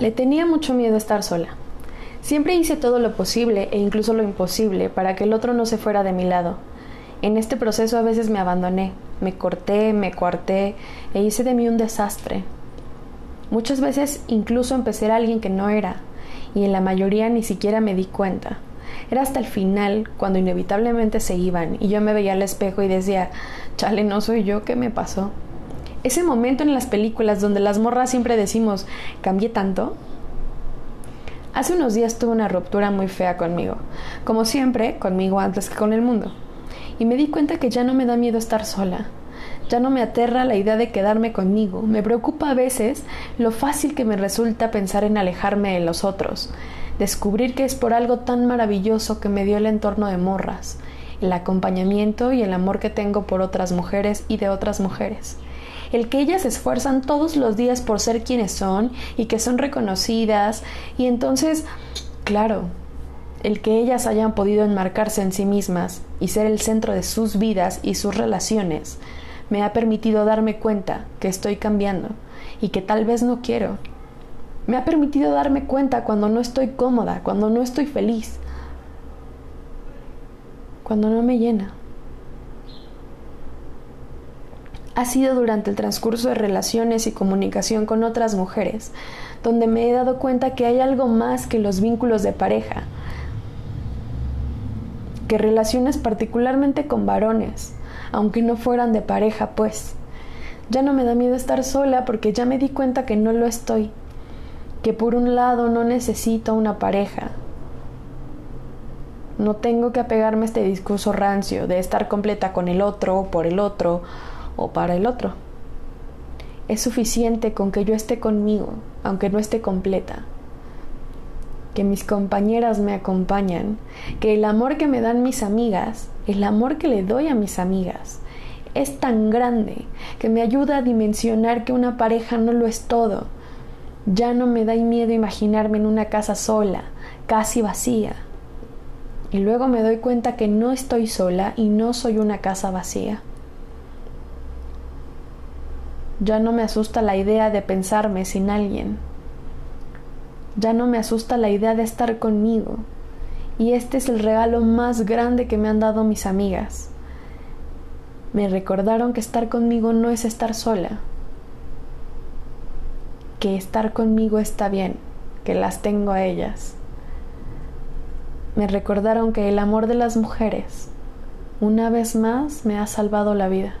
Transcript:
Le tenía mucho miedo estar sola. Siempre hice todo lo posible e incluso lo imposible para que el otro no se fuera de mi lado. En este proceso a veces me abandoné, me corté, me coarté e hice de mí un desastre. Muchas veces incluso empecé a alguien que no era, y en la mayoría ni siquiera me di cuenta. Era hasta el final, cuando inevitablemente se iban, y yo me veía al espejo y decía, chale, no soy yo, ¿qué me pasó? Ese momento en las películas donde las morras siempre decimos, ¿cambié tanto? Hace unos días tuve una ruptura muy fea conmigo, como siempre, conmigo antes que con el mundo. Y me di cuenta que ya no me da miedo estar sola. Ya no me aterra la idea de quedarme conmigo. Me preocupa a veces lo fácil que me resulta pensar en alejarme de los otros. Descubrir que es por algo tan maravilloso que me dio el entorno de morras, el acompañamiento y el amor que tengo por otras mujeres y de otras mujeres el que ellas se esfuerzan todos los días por ser quienes son y que son reconocidas y entonces, claro, el que ellas hayan podido enmarcarse en sí mismas y ser el centro de sus vidas y sus relaciones, me ha permitido darme cuenta que estoy cambiando y que tal vez no quiero. Me ha permitido darme cuenta cuando no estoy cómoda, cuando no estoy feliz, cuando no me llena ha sido durante el transcurso de relaciones y comunicación con otras mujeres, donde me he dado cuenta que hay algo más que los vínculos de pareja, que relaciones particularmente con varones, aunque no fueran de pareja, pues. Ya no me da miedo estar sola porque ya me di cuenta que no lo estoy, que por un lado no necesito una pareja, no tengo que apegarme a este discurso rancio de estar completa con el otro o por el otro o para el otro. Es suficiente con que yo esté conmigo, aunque no esté completa. Que mis compañeras me acompañan, que el amor que me dan mis amigas, el amor que le doy a mis amigas, es tan grande que me ayuda a dimensionar que una pareja no lo es todo. Ya no me da miedo imaginarme en una casa sola, casi vacía. Y luego me doy cuenta que no estoy sola y no soy una casa vacía. Ya no me asusta la idea de pensarme sin alguien. Ya no me asusta la idea de estar conmigo. Y este es el regalo más grande que me han dado mis amigas. Me recordaron que estar conmigo no es estar sola. Que estar conmigo está bien, que las tengo a ellas. Me recordaron que el amor de las mujeres, una vez más, me ha salvado la vida.